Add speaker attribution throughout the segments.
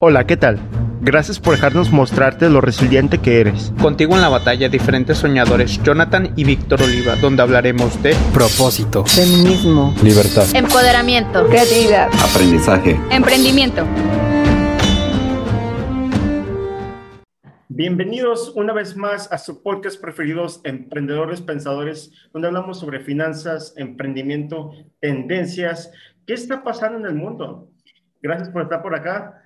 Speaker 1: Hola, ¿qué tal? Gracias por dejarnos mostrarte lo resiliente que eres.
Speaker 2: Contigo en la batalla, diferentes soñadores, Jonathan y Víctor Oliva, donde hablaremos de
Speaker 3: propósito,
Speaker 4: feminismo,
Speaker 3: libertad,
Speaker 5: empoderamiento,
Speaker 4: creatividad,
Speaker 6: aprendizaje,
Speaker 5: emprendimiento.
Speaker 7: Bienvenidos una vez más a su podcast preferidos, Emprendedores Pensadores, donde hablamos sobre finanzas, emprendimiento, tendencias, qué está pasando en el mundo. Gracias por estar por acá.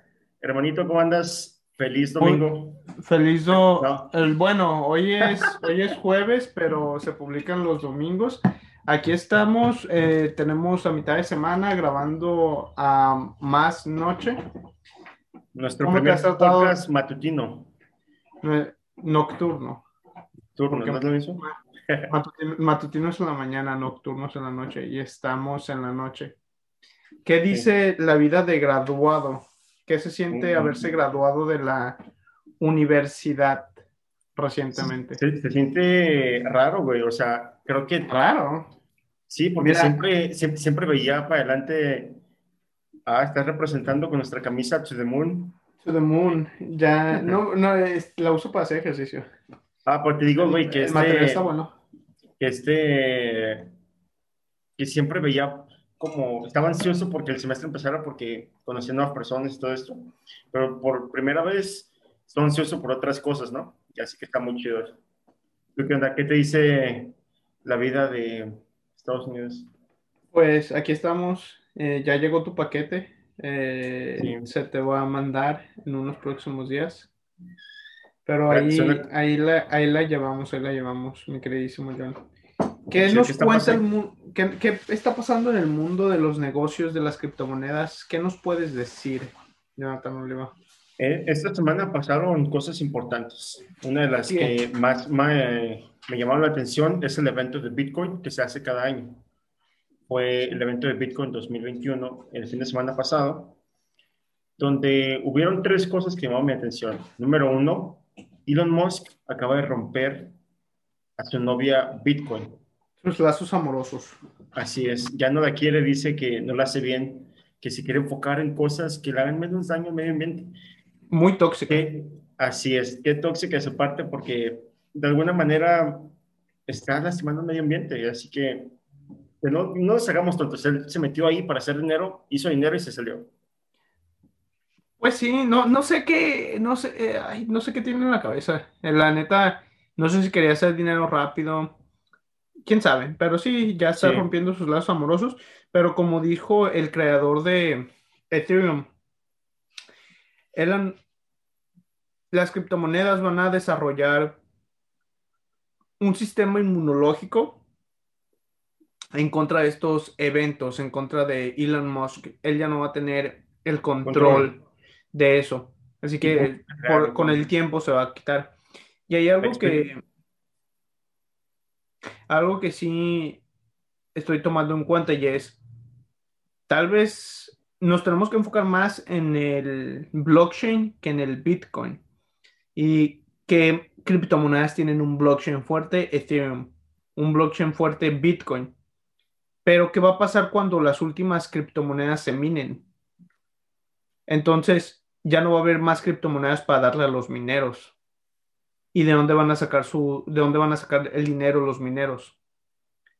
Speaker 7: Hermanito, ¿cómo andas? Feliz domingo.
Speaker 8: feliz do el, bueno, hoy es, hoy es jueves, pero se publican los domingos. Aquí estamos, eh, tenemos a mitad de semana grabando a más noche.
Speaker 7: Nuestro primer podcast matutino.
Speaker 8: Nocturno.
Speaker 7: ¿Nocturno? ¿no es lo mismo?
Speaker 8: Matutino, es en la mañana, nocturno es en la noche y estamos en la noche. ¿Qué dice la vida de graduado? ¿Qué se siente haberse graduado de la universidad recientemente?
Speaker 7: Se, siente raro, güey. O sea, creo que.
Speaker 8: Raro.
Speaker 7: Sí, porque siempre, siempre, veía para adelante. Ah, estás representando con nuestra camisa To the Moon.
Speaker 8: To the Moon. Ya. No, no, la uso para hacer ejercicio.
Speaker 7: Ah, porque te digo, güey, que
Speaker 8: este. está bueno.
Speaker 7: Que este. Que siempre veía como estaba ansioso porque el semestre empezara porque conocía nuevas personas y todo esto, pero por primera vez estoy ansioso por otras cosas, ¿no? Y así que está muy chido qué onda? ¿Qué te dice la vida de Estados Unidos?
Speaker 8: Pues aquí estamos, eh, ya llegó tu paquete, eh, se te va a mandar en unos próximos días. Pero ahí, ahí, la, ahí la llevamos, ahí la llevamos, mi queridísimo John. ¿Qué nos cuenta el mundo? ¿Qué, está pasando en el mundo de los negocios de las criptomonedas? ¿Qué nos puedes decir, Jonathan Oliva?
Speaker 7: Eh, esta semana pasaron cosas importantes. Una de las que más, me llamaron la atención es el evento de Bitcoin que se hace cada año. Fue el evento de Bitcoin 2021, el fin de semana pasado, donde hubieron tres cosas que llamaron mi atención. Número uno, Elon Musk acaba de romper a su novia Bitcoin.
Speaker 8: Sus lazos amorosos.
Speaker 7: Así es, ya no la quiere, dice que no la hace bien, que se quiere enfocar en cosas que le hagan menos daño al medio ambiente.
Speaker 8: Muy tóxica.
Speaker 7: así es, qué tóxica esa parte porque de alguna manera está lastimando el medio ambiente, así que, no, no nos hagamos tontos, él se metió ahí para hacer dinero, hizo dinero y se salió.
Speaker 8: Pues sí, no, no sé qué, no sé, eh, no sé qué tiene en la cabeza. La neta, no sé si quería hacer dinero rápido. Quién sabe, pero sí, ya está rompiendo sus lazos amorosos. Pero como dijo el creador de Ethereum, eran, las criptomonedas van a desarrollar un sistema inmunológico en contra de estos eventos, en contra de Elon Musk. Él ya no va a tener el control, de eso. Así que con el tiempo se va a quitar. Y hay algo que, algo que sí estoy tomando en cuenta y es, tal vez nos tenemos que enfocar más en el blockchain que en el Bitcoin. Y que criptomonedas tienen un blockchain fuerte, Ethereum, un blockchain fuerte, Bitcoin. Pero, ¿qué va a pasar cuando las últimas criptomonedas se minen? Entonces, ya no va a haber más criptomonedas para darle a los mineros y de dónde van a sacar su, de dónde van a sacar el dinero los mineros.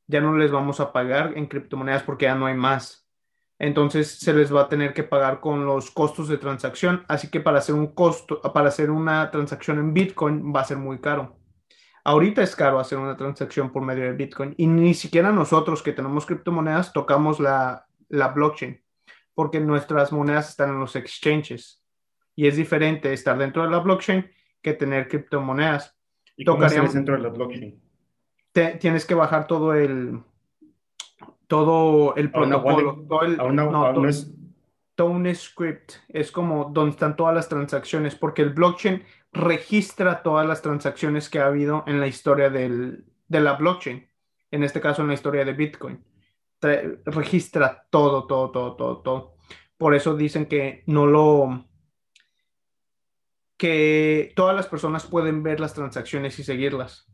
Speaker 8: Ya no les vamos a pagar en criptomonedas porque ya no hay más. Entonces se les va a tener que pagar con los costos de transacción. Así que para hacer un costo, para hacer una transacción en Bitcoin va a ser muy caro. Ahorita es caro hacer una transacción por medio de Bitcoin y ni siquiera nosotros que tenemos criptomonedas tocamos la, la blockchain porque nuestras monedas están en los exchanges y es diferente estar dentro de la blockchain que tener criptomonedas.
Speaker 7: ¿Y cómo dentro de la blockchain?
Speaker 8: tienes que bajar todo el todo el protocolo, todo el, no, es... Tone Script es como donde están todas las transacciones, porque el blockchain registra todas las transacciones que ha habido en la historia del, de la blockchain, en este caso en la historia de Bitcoin. registra todo, todo, todo, todo, todo. Por eso dicen que no lo, que todas las personas pueden ver las transacciones y seguirlas.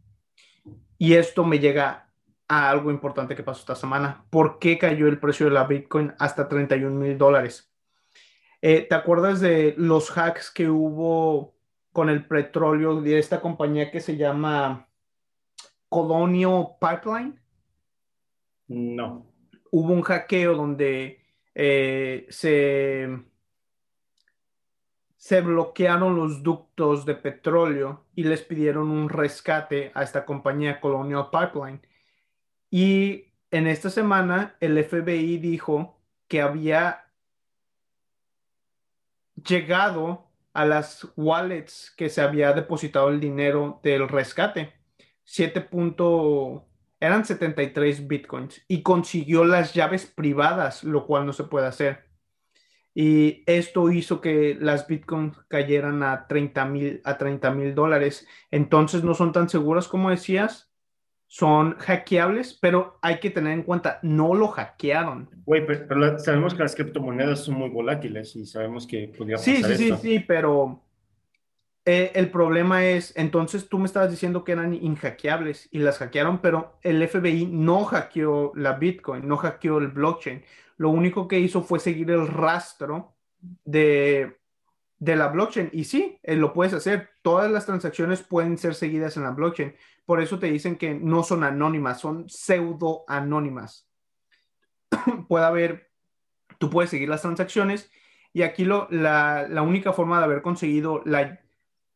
Speaker 8: Y esto me llega a algo importante que pasó esta semana. ¿Por qué cayó el precio de la Bitcoin hasta 31 mil dólares? Eh, ¿Te acuerdas de los hacks que hubo con el petróleo de esta compañía que se llama Colonial Pipeline?
Speaker 7: No.
Speaker 8: Hubo un hackeo donde eh, se, se bloquearon los ductos de petróleo y les pidieron un rescate a esta compañía Colonial Pipeline. Y en esta semana el FBI dijo que había llegado a las wallets que se había depositado el dinero del rescate. 7. eran 73 bitcoins y consiguió las llaves privadas, lo cual no se puede hacer. Y esto hizo que las bitcoins cayeran a 30 mil a 30 mil dólares. Entonces no son tan seguras como decías, son hackeables, pero hay que tener en cuenta, no lo hackearon.
Speaker 7: Güey, pero, sabemos que las criptomonedas son muy volátiles y sabemos que podría
Speaker 8: sí, Sí, sí, sí, pero eh, el problema es, entonces tú me estabas diciendo que eran inhackeables y las hackearon, pero el FBI no hackeó la Bitcoin, no hackeó el blockchain. Lo único que hizo fue seguir el rastro de, de la blockchain. Y sí, eh, lo puedes hacer. Todas las transacciones pueden ser seguidas en la blockchain. Por eso te dicen que no son anónimas, son pseudo anónimas. Puede haber, tú puedes seguir las transacciones y aquí lo, la, única forma de haber conseguido la,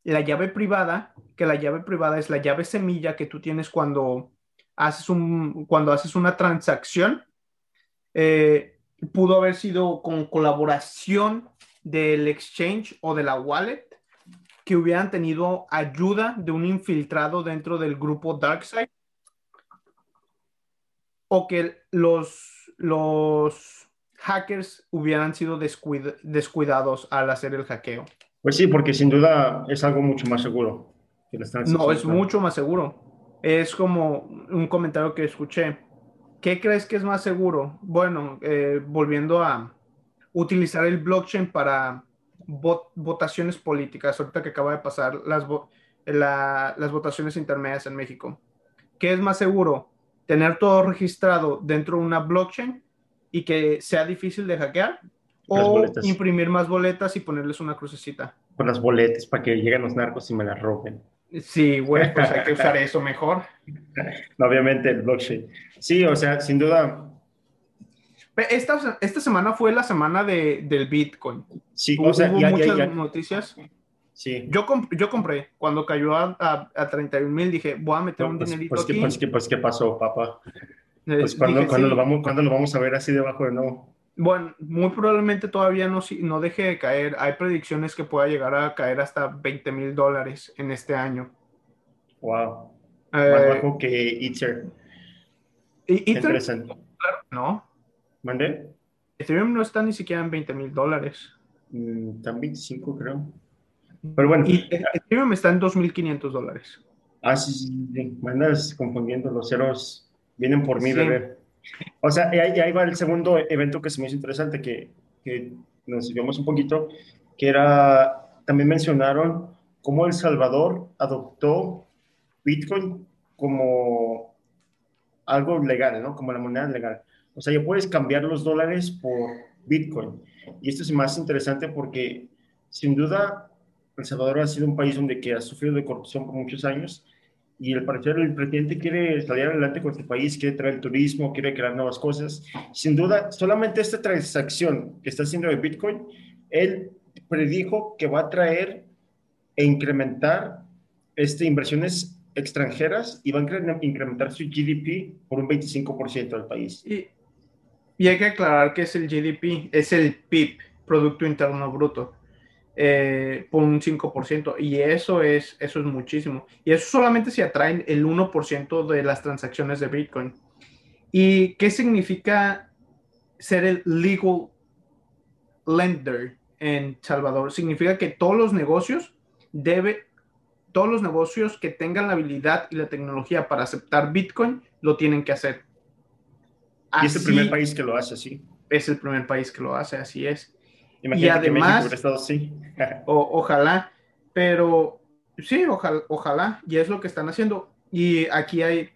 Speaker 8: llave privada, que la llave privada es la llave semilla que tú tienes cuando haces, un, cuando haces una transacción, eh, pudo haber sido con colaboración del exchange o de la wallet que hubieran tenido ayuda de un infiltrado dentro del grupo DarkSide o que los, los hackers hubieran sido descuidados al hacer el hackeo.
Speaker 7: Pues sí, porque sin duda es algo mucho más seguro.
Speaker 8: Que no, es mucho más seguro. Es como un comentario que escuché. ¿Qué crees que es más seguro? Bueno, eh, volviendo a utilizar el blockchain para votaciones políticas, ahorita que acaba de pasar las, las votaciones intermedias en México. ¿Qué es más seguro? ¿Tener todo registrado dentro de una blockchain y que sea difícil de hackear? ¿O imprimir más boletas y ponerles una crucecita?
Speaker 7: Con las boletas para que lleguen los narcos y me las roben.
Speaker 8: Sí, bueno, pues hay que usar eso mejor.
Speaker 7: Obviamente el blockchain. Sí, o sea, sin duda,
Speaker 8: esta, esta semana fue la semana de, del Bitcoin.
Speaker 7: Sí,
Speaker 8: o sea, Hubo muchas noticias.
Speaker 7: Sí.
Speaker 8: Yo, yo compré. Cuando cayó a, a, 31 mil, dije, voy a meter un pues, dinerito
Speaker 7: pues,
Speaker 8: aquí.
Speaker 7: Pues, ¿qué, pues, ¿qué pasó, papá? Eh, pues, ¿cuándo, lo vamos, ¿cuándo lo vamos a ver así debajo de nuevo?
Speaker 8: Bueno, muy probablemente todavía no, no deje de caer. Hay predicciones que pueda llegar a caer hasta 20 mil dólares en este año.
Speaker 7: Wow. Más eh, bajo que Ether.
Speaker 8: Interesante. Claro, no.
Speaker 7: ¿Mandé?
Speaker 8: Ethereum no está ni siquiera en 20 mil dólares.
Speaker 7: Mm, está en 25, creo. Pero bueno.
Speaker 8: Y Ethereum está en 2.500 dólares.
Speaker 7: Ah, sí, sí, sí. Me andas confundiendo. Los ceros vienen por mí, bebé. O sea, ahí, ahí, va el segundo evento que se me hizo interesante, que, que nos vimos un poquito, que era, también mencionaron cómo El Salvador adoptó Bitcoin como algo legal, ¿no? Como la moneda legal. O sea, ya puedes cambiar los dólares por Bitcoin. Y esto es más interesante porque, sin duda, El Salvador ha sido un país donde que ha sufrido de corrupción por muchos años y el parecer el presidente quiere salir adelante con este país, quiere traer el turismo, quiere crear nuevas cosas. Sin duda, solamente esta transacción que está haciendo de Bitcoin, él predijo que va a traer e incrementar este, inversiones extranjeras y va a incrementar su GDP por un 25% del país.
Speaker 8: Y, y hay que aclarar que es el GDP, es el PIB, Producto Interno Bruto, eh, por un 5%. Y eso es, eso es muchísimo. Y eso solamente se atraen el 1% de las transacciones de Bitcoin. ¿Y qué significa ser el legal lender en Salvador? Significa que todos los negocios debe, todos los negocios que tengan la habilidad y la tecnología para aceptar Bitcoin lo tienen que hacer
Speaker 7: y es el primer país que lo hace así.
Speaker 8: Es el primer país que lo hace, así es. Y además,
Speaker 7: sí.
Speaker 8: ojalá, pero sí, ojalá, ojalá, y es lo que están haciendo. Y aquí hay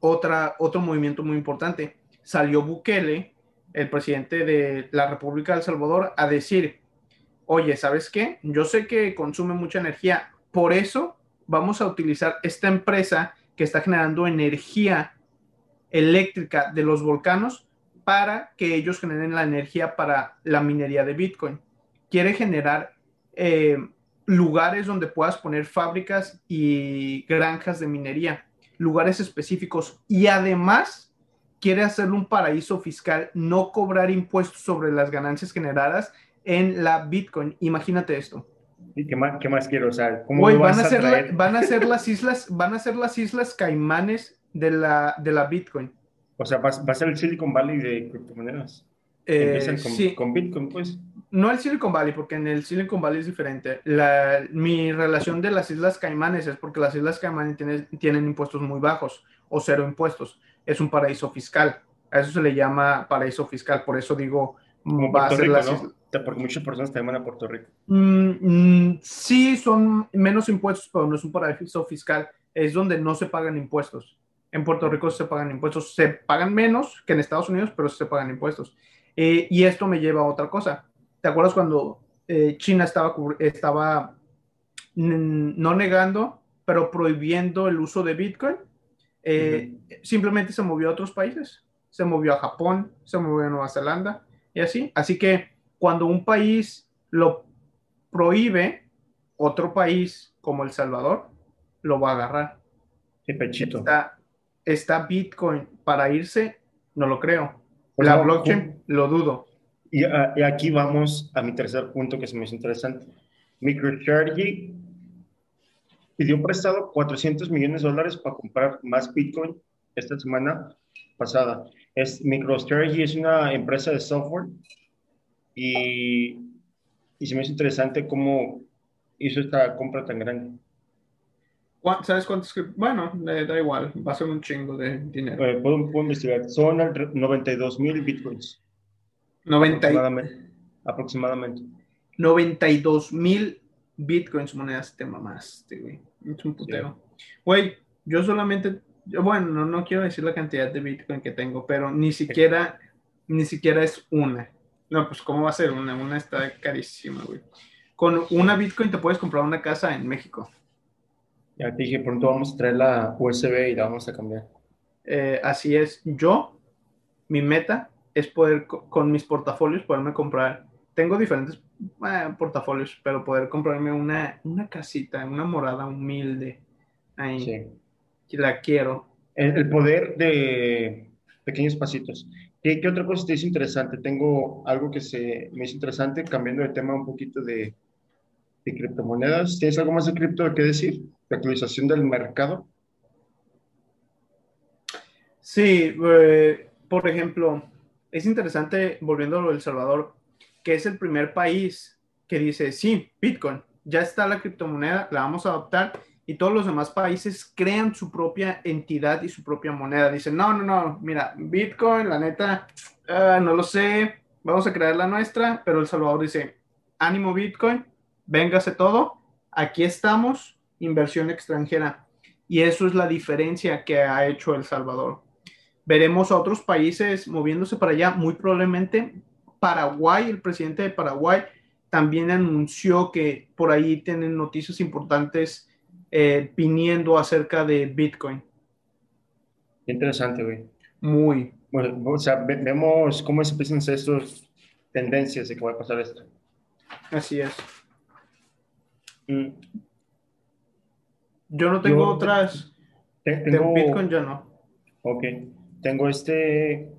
Speaker 8: otra, otro movimiento muy importante. Salió Bukele el presidente de la República de El Salvador, a decir, oye, ¿sabes qué? Yo sé que consume mucha energía, por eso vamos a utilizar esta empresa que está generando energía eléctrica de los volcanos para que ellos generen la energía para la minería de Bitcoin. Quiere generar eh, lugares donde puedas poner fábricas y granjas de minería, lugares específicos y además quiere hacerlo un paraíso fiscal, no cobrar impuestos sobre las ganancias generadas en la Bitcoin. Imagínate esto.
Speaker 7: ¿Y qué más, qué más quiero? O sea,
Speaker 8: ¿cómo van, a, ser van a ser las islas, van a ser las islas Caimanes de la, de la Bitcoin.
Speaker 7: O sea, va, a ser el Silicon Valley de criptomonedas.
Speaker 8: Eh,
Speaker 7: con,
Speaker 8: sí.
Speaker 7: con Bitcoin, pues.
Speaker 8: No el Silicon Valley, porque en el Silicon Valley es diferente. La, mi relación de las Islas Caimanes es porque las Islas Caimanes tienen, tienen impuestos muy bajos o cero impuestos. Es un paraíso fiscal. A eso se le llama paraíso fiscal. Por eso digo,
Speaker 7: va a ser las Porque muchas personas también van a Puerto Rico.
Speaker 8: Mm, mm, sí, son menos impuestos, pero no es un paraíso fiscal. Es donde no se pagan impuestos. En Puerto Rico se pagan impuestos. Se pagan menos que en Estados Unidos, pero se pagan impuestos. Eh, y esto me lleva a otra cosa. ¿Te acuerdas cuando eh, China estaba, estaba no negando, pero prohibiendo el uso de Bitcoin? Eh, simplemente se movió a otros países. Se movió a Japón, se movió a Nueva Zelanda y así. Así que cuando un país lo prohíbe, otro país como El Salvador lo va a agarrar.
Speaker 7: Qué pechito.
Speaker 8: Está, está Bitcoin para irse, no lo creo. Pues la blockchain, lo dudo.
Speaker 7: Ah, y, aquí vamos a mi tercer punto que se me hizo interesante. MicroStrategy pidió prestado 400 millones de dólares para comprar más Bitcoin esta semana pasada. Es, MicroStrategy es una empresa de software y, y se me hizo interesante cómo hizo esta compra tan grande.
Speaker 8: ¿Sabes cuántos? Bueno, da igual, va a ser un chingo de dinero.
Speaker 7: Eh, puedo, investigar. Son 92 mil bitcoins.
Speaker 8: 90
Speaker 7: aproximadamente.
Speaker 8: 92 mil bitcoins monedas te mamaste, güey. Es un putero. Güey, yo solamente, bueno, no, no, quiero decir la cantidad de bitcoin que tengo, pero ni siquiera, ni siquiera es una. No, pues ¿cómo va a ser una? Una está carísima, güey. Con una bitcoin te puedes comprar una casa en México.
Speaker 7: Ya te dije, pronto vamos a traer la USB y la vamos a cambiar.
Speaker 8: Eh, así es. Yo, mi meta es poder con mis portafolios poderme comprar. Tengo diferentes eh, portafolios, pero poder comprarme una, una casita, una morada humilde. Ahí. Sí. La quiero.
Speaker 7: El, poder de pequeños pasitos. ¿Qué, ¿Qué, otra cosa te hizo interesante? Tengo algo que se me hizo interesante, cambiando de tema un poquito de, de criptomonedas. ¿Tienes algo más de cripto que decir? ¿De actualización del mercado?
Speaker 8: Sí, eh, por ejemplo, es interesante, volviendo a El Salvador, que es el primer país que dice, sí, Bitcoin, ya está la criptomoneda, la vamos a adoptar y todos los demás países crean su propia entidad y su propia moneda. Dicen, no, no, no, mira, Bitcoin, la neta, ah, no lo sé, vamos a crear la nuestra, pero El Salvador dice, ánimo Bitcoin, véngase todo, aquí estamos, inversión extranjera. Y eso es la diferencia que ha hecho El Salvador. Veremos a otros países moviéndose para allá, muy probablemente Paraguay, el presidente de Paraguay también anunció que por ahí tienen noticias importantes eh, viniendo acerca de Bitcoin.
Speaker 7: Interesante, güey.
Speaker 8: Muy.
Speaker 7: Bueno, o sea, vemos cómo se empiezan estas tendencias de que va a pasar esto.
Speaker 8: Así es. Mm. Yo no tengo otras.
Speaker 7: Tengo,
Speaker 8: de Bitcoin yo no.
Speaker 7: Ok. Tengo este.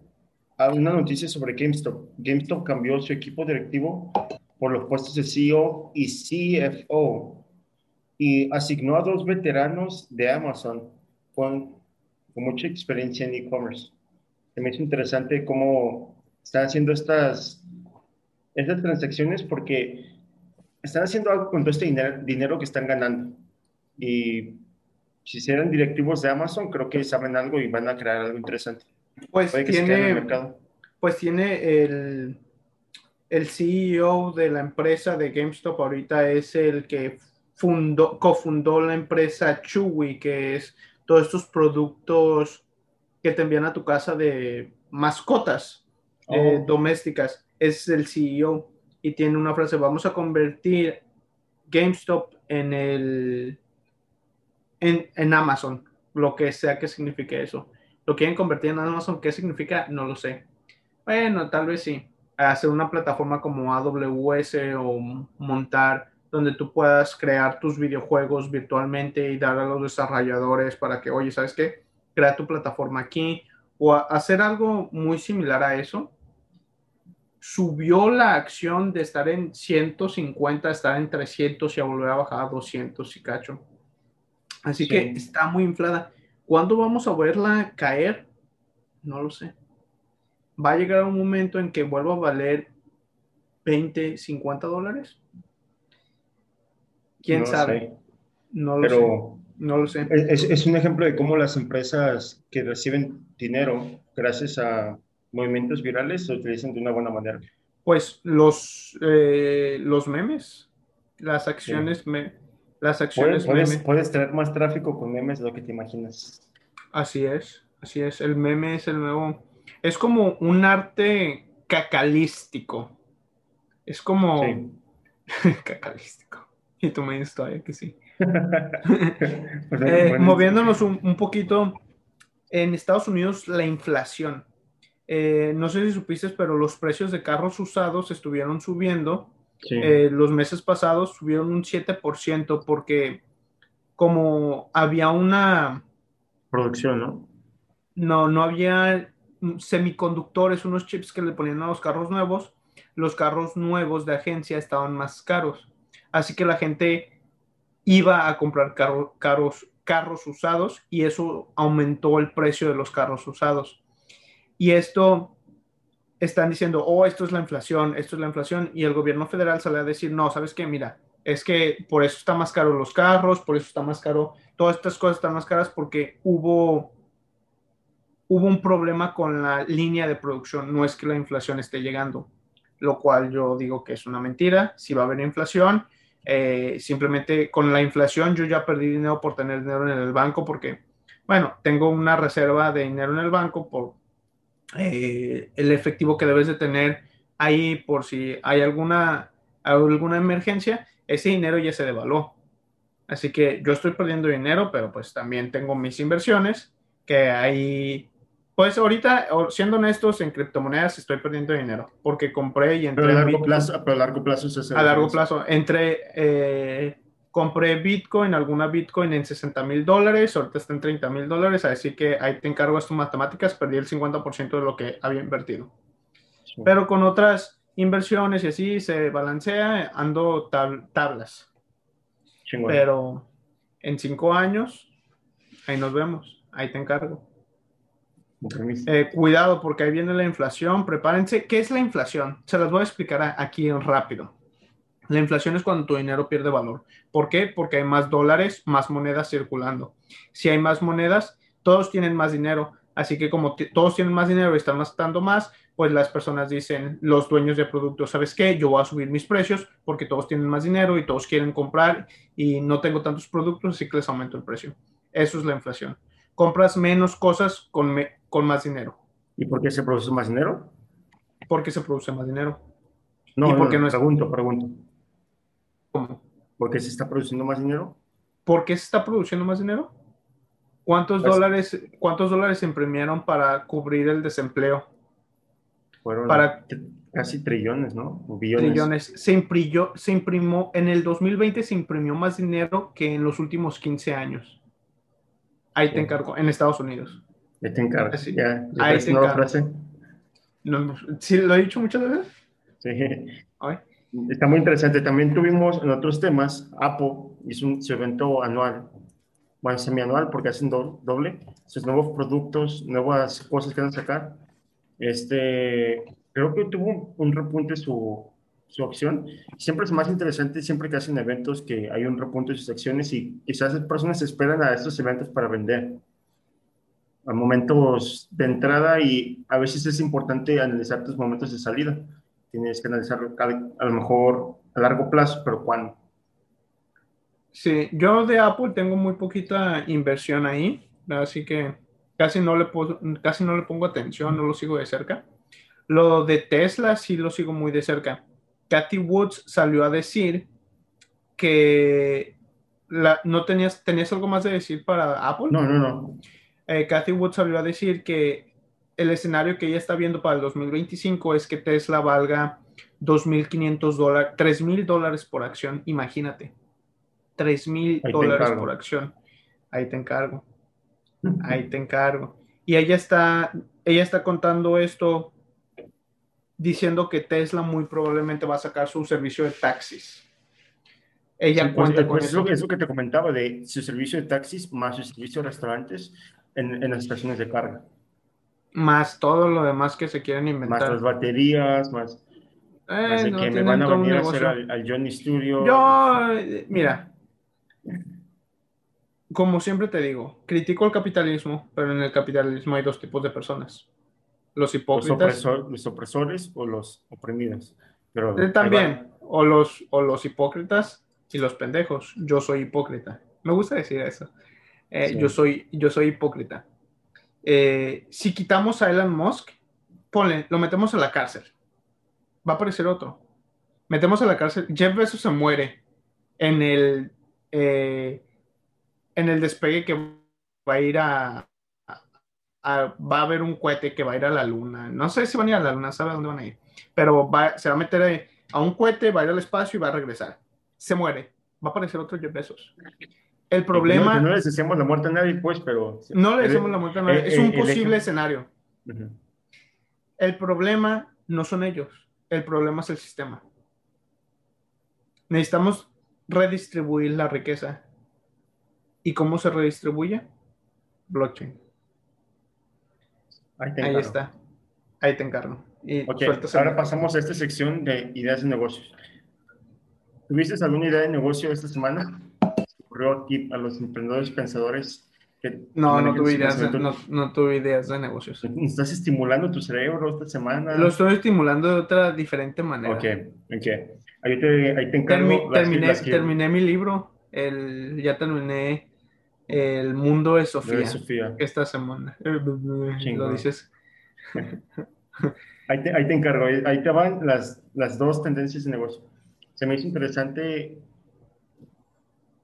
Speaker 7: Ah, una noticia sobre GameStop. GameStop cambió su equipo directivo por los puestos de CEO y CFO y asignó a dos veteranos de Amazon con, con mucha experiencia en e-commerce. Me hizo interesante cómo están haciendo estas, estas transacciones porque están haciendo algo con todo este dinero, que están ganando. Y si eran directivos de Amazon, creo que saben algo y van a crear algo interesante.
Speaker 8: Pues tiene, pues tiene el, el CEO de la empresa de GameStop ahorita es el que fundó, cofundó la empresa Chewy, que es todos estos productos que te envían a tu casa de mascotas. eh,
Speaker 7: Oh.
Speaker 8: domésticas. Es el CEO y tiene una frase, vamos a convertir GameStop en el en, Amazon, lo que sea que signifique eso. Lo quieren convertir en Amazon, ¿qué significa? No lo sé. Bueno, tal vez sí. Hacer una plataforma como AWS o montar donde tú puedas crear tus videojuegos virtualmente y dar a los desarrolladores para que, oye, ¿sabes qué? Crea tu plataforma aquí o hacer algo muy similar a eso. Subió la acción de estar en 150 a estar en 300 y a volver a bajar a 200 y cacho. Así
Speaker 7: Sí.
Speaker 8: que está muy inflada. ¿Cuándo vamos a verla caer? No lo sé. Va a llegar un momento en que vuelva a valer 20, 50 dólares. ¿Quién
Speaker 7: No
Speaker 8: sabe?
Speaker 7: sé.
Speaker 8: No lo sé.
Speaker 7: Pero
Speaker 8: No lo sé.
Speaker 7: es, es un ejemplo de cómo las empresas que reciben dinero gracias a movimientos virales se utilizan de una buena manera.
Speaker 8: Pues los, eh, los memes, las acciones, me, las acciones
Speaker 7: puedes,
Speaker 8: meme.
Speaker 7: puedes tener más tráfico con memes de lo que te imaginas.
Speaker 8: Así es, así es. El meme es el nuevo. Es como un arte cacalístico. Es como
Speaker 7: Sí.
Speaker 8: cacalístico. Y tú me dices todavía que sí.
Speaker 7: Pues,
Speaker 8: Eh,
Speaker 7: bueno,
Speaker 8: moviéndonos un, un poquito, en Estados Unidos la inflación. Eh, no sé si supiste, pero los precios de carros usados estuvieron subiendo.
Speaker 7: Sí.
Speaker 8: Eh, los meses pasados subieron un 7% porque como había una,
Speaker 7: Producción, ¿no?
Speaker 8: no, no había semiconductores, unos chips que le ponían a los carros nuevos, los carros nuevos de agencia estaban más caros. Así que la gente iba a comprar carro- carros, carros usados y eso aumentó el precio de los carros usados. Y esto están diciendo, oh, esto es la inflación, esto es la inflación, y el gobierno federal sale a decir, no, ¿sabes qué? Mira, es que por eso está más caro los carros, por eso está más caro, todas estas cosas están más caras porque hubo, hubo un problema con la línea de producción, no es que la inflación esté llegando, lo cual yo digo que es una mentira, si va a haber inflación, eh, simplemente con la inflación yo ya perdí dinero por tener dinero en el banco porque, bueno, tengo una reserva de dinero en el banco por eh, el efectivo que debes de tener ahí por si hay alguna, alguna emergencia, ese dinero ya se devaluó. Así que yo estoy perdiendo dinero, pero pues también tengo mis inversiones que ahí, pues ahorita, siendo honestos, en criptomonedas estoy perdiendo dinero porque compré y entré
Speaker 7: Pero a largo plazo, pero a largo plazo hace
Speaker 8: A largo plazo, entre, eh, compré Bitcoin, alguna Bitcoin en 60 mil dólares, ahorita está en 30 mil dólares, así que ahí te encargo tus matemáticas, perdí el 50% de lo que había invertido.
Speaker 7: Sí.
Speaker 8: Pero con otras inversiones y así se balancea, ando tab- tablas. Pero en cinco años, ahí nos vemos, ahí te encargo. Eh, cuidado porque ahí viene la inflación, prepárense. ¿Qué es la inflación? Se las voy a explicar aquí rápido. La inflación es cuando tu dinero pierde valor. ¿Por qué? Porque hay más dólares, más monedas circulando. Si hay más monedas, todos tienen más dinero. Así que como todos tienen más dinero y están gastando más, pues las personas dicen, los dueños de productos, ¿sabes qué? Yo voy a subir mis precios porque todos tienen más dinero y todos quieren comprar y no tengo tantos productos, así que les aumento el precio. Eso es la inflación. Compras menos cosas con, me- con más dinero
Speaker 7: ¿Y por qué se produce más dinero?
Speaker 8: porque se produce más dinero.
Speaker 7: No,
Speaker 8: ¿Y por
Speaker 7: no,
Speaker 8: qué no es-
Speaker 7: pregunto, pregunto.
Speaker 8: ¿Cómo?
Speaker 7: ¿Por qué se está produciendo más dinero?
Speaker 8: ¿Por qué se está produciendo más dinero? ¿Cuántos
Speaker 7: Pues-
Speaker 8: dólares, cuántos dólares se imprimieron para cubrir el desempleo?
Speaker 7: Fueron
Speaker 8: Para-
Speaker 7: casi trillones, ¿no? O billones.
Speaker 8: Trillones. Se imprimió, se imprimió, en el 2020 se imprimió más dinero que en los últimos 15 años. Ahí te
Speaker 7: Sí.
Speaker 8: encargo, en Estados Unidos.
Speaker 7: Ya te encargo.
Speaker 8: Sí.
Speaker 7: Ya, ya
Speaker 8: Ahí te encargo.
Speaker 7: frase.
Speaker 8: No, ¿Sí lo he dicho muchas veces?
Speaker 7: Sí.
Speaker 8: Ay.
Speaker 7: Está muy interesante. También tuvimos en otros temas, Apple hizo un, su evento anual, bueno, semianual, porque hacen do- doble, sus nuevos productos, nuevas cosas que van a sacar. Este, creo que tuvo un, un repunte su, su acción. Siempre es más interesante, siempre que hacen eventos, que hay un repunte de sus acciones y quizás las personas esperan a estos eventos para vender. A momentos de entrada y a veces es importante analizar tus momentos de salida tienes que analizarlo a lo mejor a largo plazo, pero cuándo.
Speaker 8: Sí, yo de Apple tengo muy poquita inversión ahí, así que casi no le, puedo- casi no le pongo atención, no lo sigo de cerca. Lo de Tesla sí lo sigo muy de cerca. Cathy Woods salió a decir que la, no tenías, tenías algo más de decir para Apple.
Speaker 7: No, no, no.
Speaker 8: Eh, Cathy Woods salió a decir que el escenario que ella está viendo para el 2025 es que Tesla valga 2.500 dólares, 3.000 dólares por acción, imagínate. 3.000 dólares por acción. Ahí te encargo. Ahí te encargo. Y ella está, ella está contando esto diciendo que Tesla muy probablemente va a sacar su servicio de taxis.
Speaker 7: Ella pues, cuenta pues, con eso. Es lo que te comentaba de su servicio de taxis más su servicio de restaurantes en, en las estaciones de carga.
Speaker 8: Más todo lo demás que se quieren inventar.
Speaker 7: Más las baterías, más... Eh, que me van a venir a hacer al, Johnny Studio.
Speaker 8: Yo, mira, como siempre te digo, critico el capitalismo, pero en el capitalismo hay dos tipos de personas. Los hipócritas.
Speaker 7: Los, opresores o los oprimidos. Pero
Speaker 8: eh, también, o los, o los hipócritas y los pendejos. Yo soy hipócrita. Me gusta decir eso. Eh, yo, soy, yo soy hipócrita. Eh, si quitamos a Elon Musk, ponle, lo metemos a la cárcel. Va a aparecer otro. Metemos a la cárcel. Jeff Bezos se muere en el, eh, en el despegue que va a ir a, Va a haber un cohete que va a ir a la luna. No sé si van a ir a la luna, sabe dónde van a ir. Pero se va a meter a un cohete, va a ir al espacio y va a regresar. Se muere. Va a aparecer otro Jeff Bezos. El problema.
Speaker 7: No, le deseamos la muerte a nadie, pues, pero.
Speaker 8: No le deseamos la muerte a nadie. es un posible escenario. El problema no son ellos. El problema es el sistema. Necesitamos redistribuir la riqueza. ¿Y cómo se redistribuye? Blockchain. Ahí, está. Ahí te encargo.
Speaker 7: Y ahora pasamos a esta sección de ideas de negocios. ¿Tuviste alguna idea de negocio esta semana? Ocurrió a los emprendedores pensadores que...
Speaker 8: No, no tuve, ideas de, no, tuve ideas de negocios.
Speaker 7: ¿Estás estimulando tu cerebro esta semana?
Speaker 8: Lo estoy estimulando de otra diferente manera.
Speaker 7: Ok, ok. Ahí te, ahí te encargo.
Speaker 8: terminé, terminé mi libro, el, ya terminé El mundo de Sofía. De Sofía. Esta semana. Lo dices.
Speaker 7: ahí, te, ahí te encargo, ahí te van las, las dos tendencias de negocio. Se me hizo interesante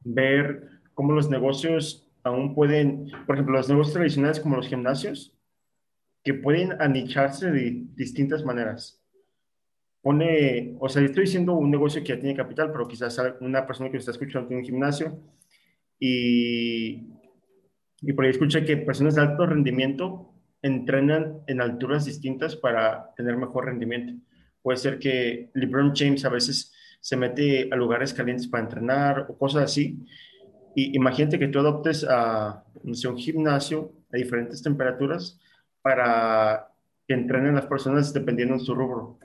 Speaker 7: ver cómo los negocios aún pueden, por ejemplo, los negocios tradicionales como los gimnasios, que pueden anicharse de distintas maneras. Pone, o sea, estoy diciendo un negocio que ya tiene capital, pero quizás una persona que está escuchando tiene un gimnasio y, y por ahí escucha que personas de alto rendimiento entrenan en alturas distintas para tener mejor rendimiento. Puede ser que LeBron James a veces se mete a lugares calientes para entrenar o cosas así. Y imagínate que tú adoptes a un gimnasio a diferentes temperaturas para que entrenen las personas dependiendo de su rubro.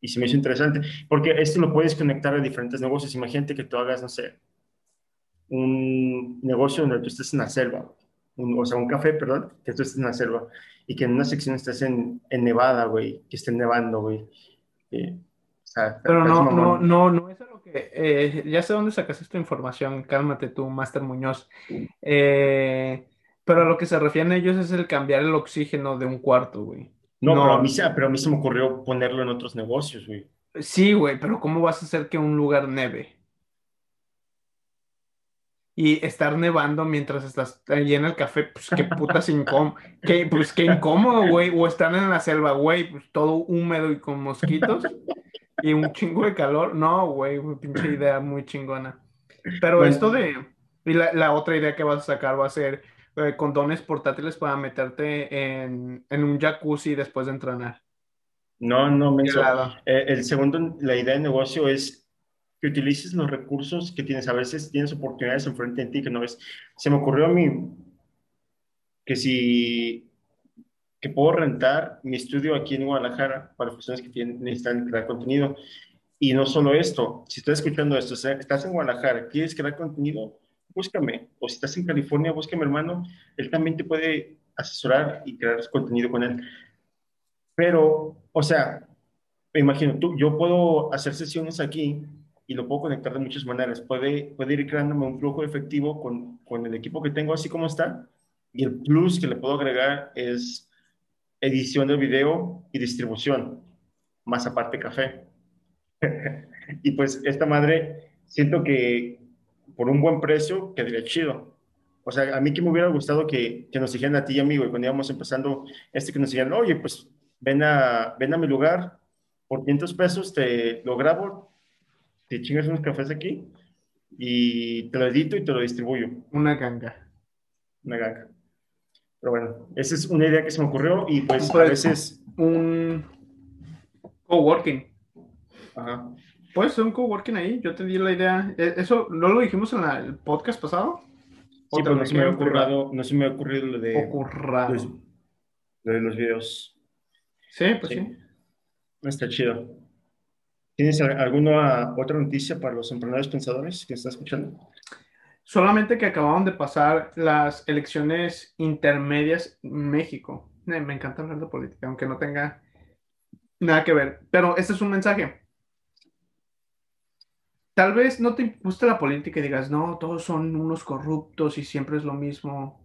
Speaker 7: Y se me hizo interesante, porque esto lo puedes conectar a diferentes negocios. Imagínate que tú hagas, no sé, un negocio donde tú estés en la selva, o sea, un café, perdón, que tú estés en la selva, y que en una sección estés en, en Nevada, güey, que esté nevando, güey. Eh,
Speaker 8: pero no, no, no, no es lo que. Eh, ya sé dónde sacas esta información, cálmate tú, Master Muñoz. Eh, pero a lo que se refieren ellos es el cambiar el oxígeno de un cuarto, güey.
Speaker 7: No, Pero, a mí, pero a mí se me ocurrió ponerlo en otros negocios, güey.
Speaker 8: Sí, güey, pero ¿cómo vas a hacer que un lugar neve? Y estar nevando mientras estás ahí en el café, pues qué putas incómodo, qué, pues qué incómodo, güey. O estar en la selva, güey, pues todo húmedo y con mosquitos y un chingo de calor. No, güey, pinche idea muy chingona. Pero esto de. Y la, otra idea que vas a sacar va a ser eh, condones portátiles para meterte en, un jacuzzi después de entrenar.
Speaker 7: No, no, me eh, El segundo, la idea de negocio es que utilices los recursos que tienes. A veces tienes oportunidades enfrente de ti que no ves. Se me ocurrió a mí que si que puedo rentar mi estudio aquí en Guadalajara para personas que tienen, necesitan crear contenido. Y no solo esto, si estás escuchando esto, estás en Guadalajara, quieres crear contenido, búscame. O si estás en California, búscame, hermano. Él también te puede asesorar y crear contenido con él. Pero, o sea, me imagino, tú, yo puedo hacer sesiones aquí y lo puedo conectar de muchas maneras. Puede, puede ir creándome un flujo efectivo con, con el equipo que tengo así como está. Y el plus que le puedo agregar es edición de video y distribución, más aparte café. y pues esta madre, siento que por un buen precio quedaría chido. O sea, a mí que me hubiera gustado que, que nos dijeran a ti y a mí, güey, cuando íbamos empezando, este que nos dijeran, oye, pues ven a, ven a mi lugar, por 500 pesos te lo grabo, te chingas unos cafés aquí y te lo edito y te lo distribuyo.
Speaker 8: Una ganga.
Speaker 7: Una ganga. Pero bueno, esa es una idea que se me ocurrió y pues, a veces...
Speaker 8: Un coworking.
Speaker 7: Ajá.
Speaker 8: Puede ser un coworking ahí. Yo te di la idea. E- ¿Eso no lo dijimos en la- el podcast pasado? ¿O
Speaker 7: Sí, pero no se me ha
Speaker 8: quedó currado?
Speaker 7: ocurrido, no se me ha ocurrido lo de,
Speaker 8: Ocurrado.
Speaker 7: los, lo de los videos.
Speaker 8: Sí, pues sí.
Speaker 7: Sí. Está chido. ¿Tienes al- alguna otra noticia para los emprendedores pensadores que están escuchando?
Speaker 8: Solamente que acababan de pasar las elecciones intermedias en México. Eh, Me encanta hablar de política, aunque no tenga nada que ver. Pero este es un mensaje. Tal vez no te guste la política y digas, no, todos son unos corruptos y siempre es lo mismo.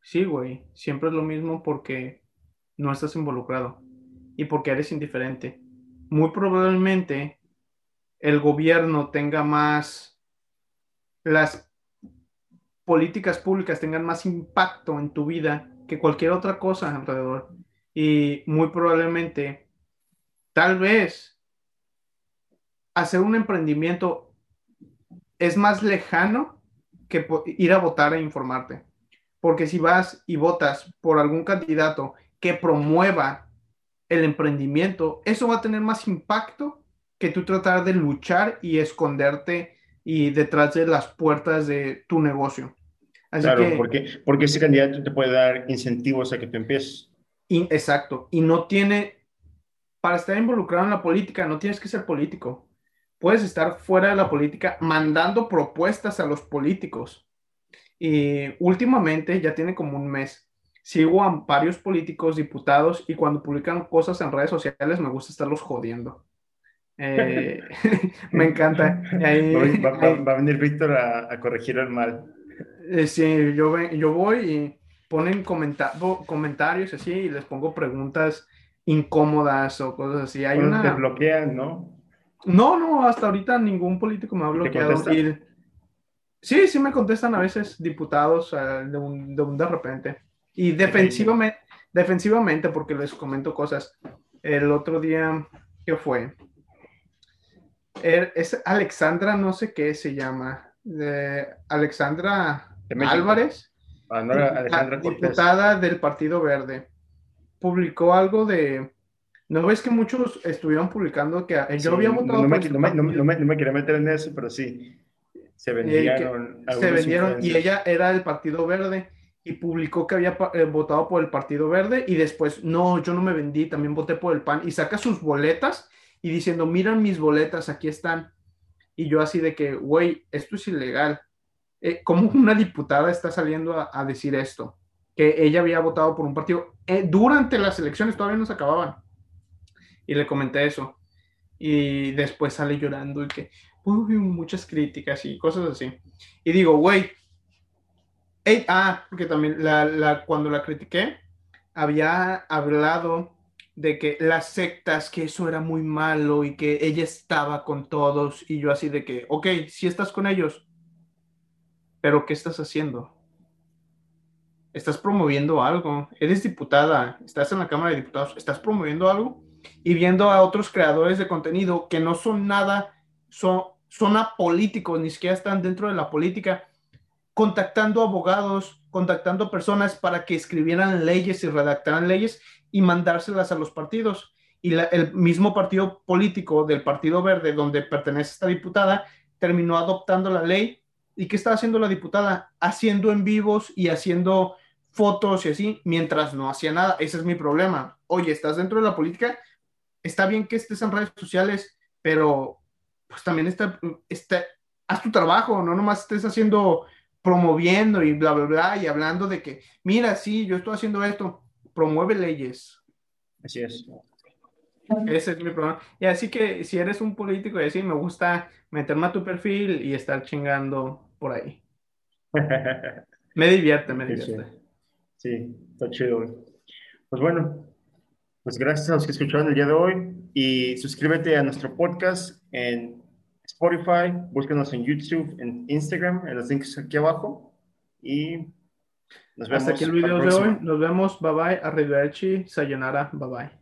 Speaker 8: Sí, güey, siempre es lo mismo porque no estás involucrado y porque eres indiferente. Muy probablemente el gobierno tenga más, las políticas públicas tengan más impacto en tu vida que cualquier otra cosa alrededor. Y muy probablemente, tal vez, hacer un emprendimiento es más lejano que ir a votar e informarte. Porque si vas y votas por algún candidato que promueva el emprendimiento, eso va a tener más impacto que tú tratar de luchar y esconderte y detrás de las puertas de tu negocio. Así
Speaker 7: claro,
Speaker 8: que,
Speaker 7: porque, porque ese candidato te puede dar incentivos a que tú empieces.
Speaker 8: y- exacto, y no tiene, para estar involucrado en la política, no tienes que ser político. Puedes estar fuera de la política mandando propuestas a los políticos. Y últimamente, ya tiene como un mes, sigo a varios políticos, diputados, y cuando publican cosas en redes sociales me gusta estarlos jodiendo. Eh, me encanta. Ahí-
Speaker 7: Va, va- va- va a venir Víctor a, a corregir el mal.
Speaker 8: Eh, sí, yo, yo voy y ponen comenta- comentarios así y les pongo preguntas incómodas o cosas así. Hay
Speaker 7: Cuando te
Speaker 8: una...
Speaker 7: bloquean, ¿no?
Speaker 8: No, no, hasta ahorita ningún político me ha
Speaker 7: ¿Te
Speaker 8: bloqueado. Y- Sí, sí me contestan a veces diputados eh, de un, de un de repente. Y defensivamente, defensivamente, porque les comento cosas. El otro día, ¿qué fue? Er- Es Alexandra, no sé qué se llama. De Alexandra
Speaker 7: De.
Speaker 8: Álvarez, diputada del Partido Verde. Publicó algo de... ¿No ves que muchos estuvieron publicando que yo
Speaker 7: Sí,
Speaker 8: había votado
Speaker 7: no, me, no me- no me-
Speaker 8: partido?
Speaker 7: no me- quería meter en eso, pero sí. Se
Speaker 8: Eh,
Speaker 7: vendieron.
Speaker 8: se vendieron y ella era del Partido Verde y publicó que había eh, votado por el Partido Verde y después, no, yo no me vendí, también voté por el PAN y saca sus boletas y diciendo, miran mis boletas, aquí están. Y yo así de que, güey, esto es ilegal. Eh, ¿Cómo una diputada está saliendo a, decir esto? Que ella había votado por un partido eh, durante las elecciones, todavía no se acababan. Y le comenté eso. Y después sale llorando y que, uy, muchas críticas y cosas así. Y digo, güey, ey, ah, porque también cuando la critiqué, había hablado de que las sectas, que eso era muy malo y que ella estaba con todos y yo así de que, ok, si estás con ellos, pero ¿qué estás haciendo? Estás promoviendo algo, eres diputada, estás en la Cámara de Diputados, estás promoviendo algo y viendo a otros creadores de contenido que no son nada, son, son apolíticos, ni siquiera están dentro de la política, contactando abogados, contactando personas para que escribieran leyes y redactaran leyes y mandárselas a los partidos. Y el mismo partido político del Partido Verde, donde pertenece esta diputada, terminó adoptando la ley. ¿Y qué está haciendo la diputada? Haciendo en vivos y haciendo fotos y así, mientras no hacía nada. Ese es mi problema. Oye, estás dentro de la política, está bien que estés en redes sociales, pero pues también está, está, haz tu trabajo, no nomás estés haciendo, promoviendo y bla, bla, bla, y hablando de que, mira, sí, yo estoy haciendo esto, promueve leyes.
Speaker 7: Así es.
Speaker 8: Ese es mi problema. Y así que si eres un político y así, me gusta meterme a tu perfil y estar chingando por ahí. Me divierte, me
Speaker 7: Sí, sí.
Speaker 8: divierte.
Speaker 7: Sí, está chido. Pues bueno, Pues gracias a los que escucharon el día de hoy y suscríbete a nuestro podcast en Spotify, búsquenos en YouTube, en Instagram, en los links aquí abajo y nos vemos.
Speaker 8: Hasta aquí el video de hoy. Nos vemos. Bye bye. Arrivederci. Sayonara. Bye bye.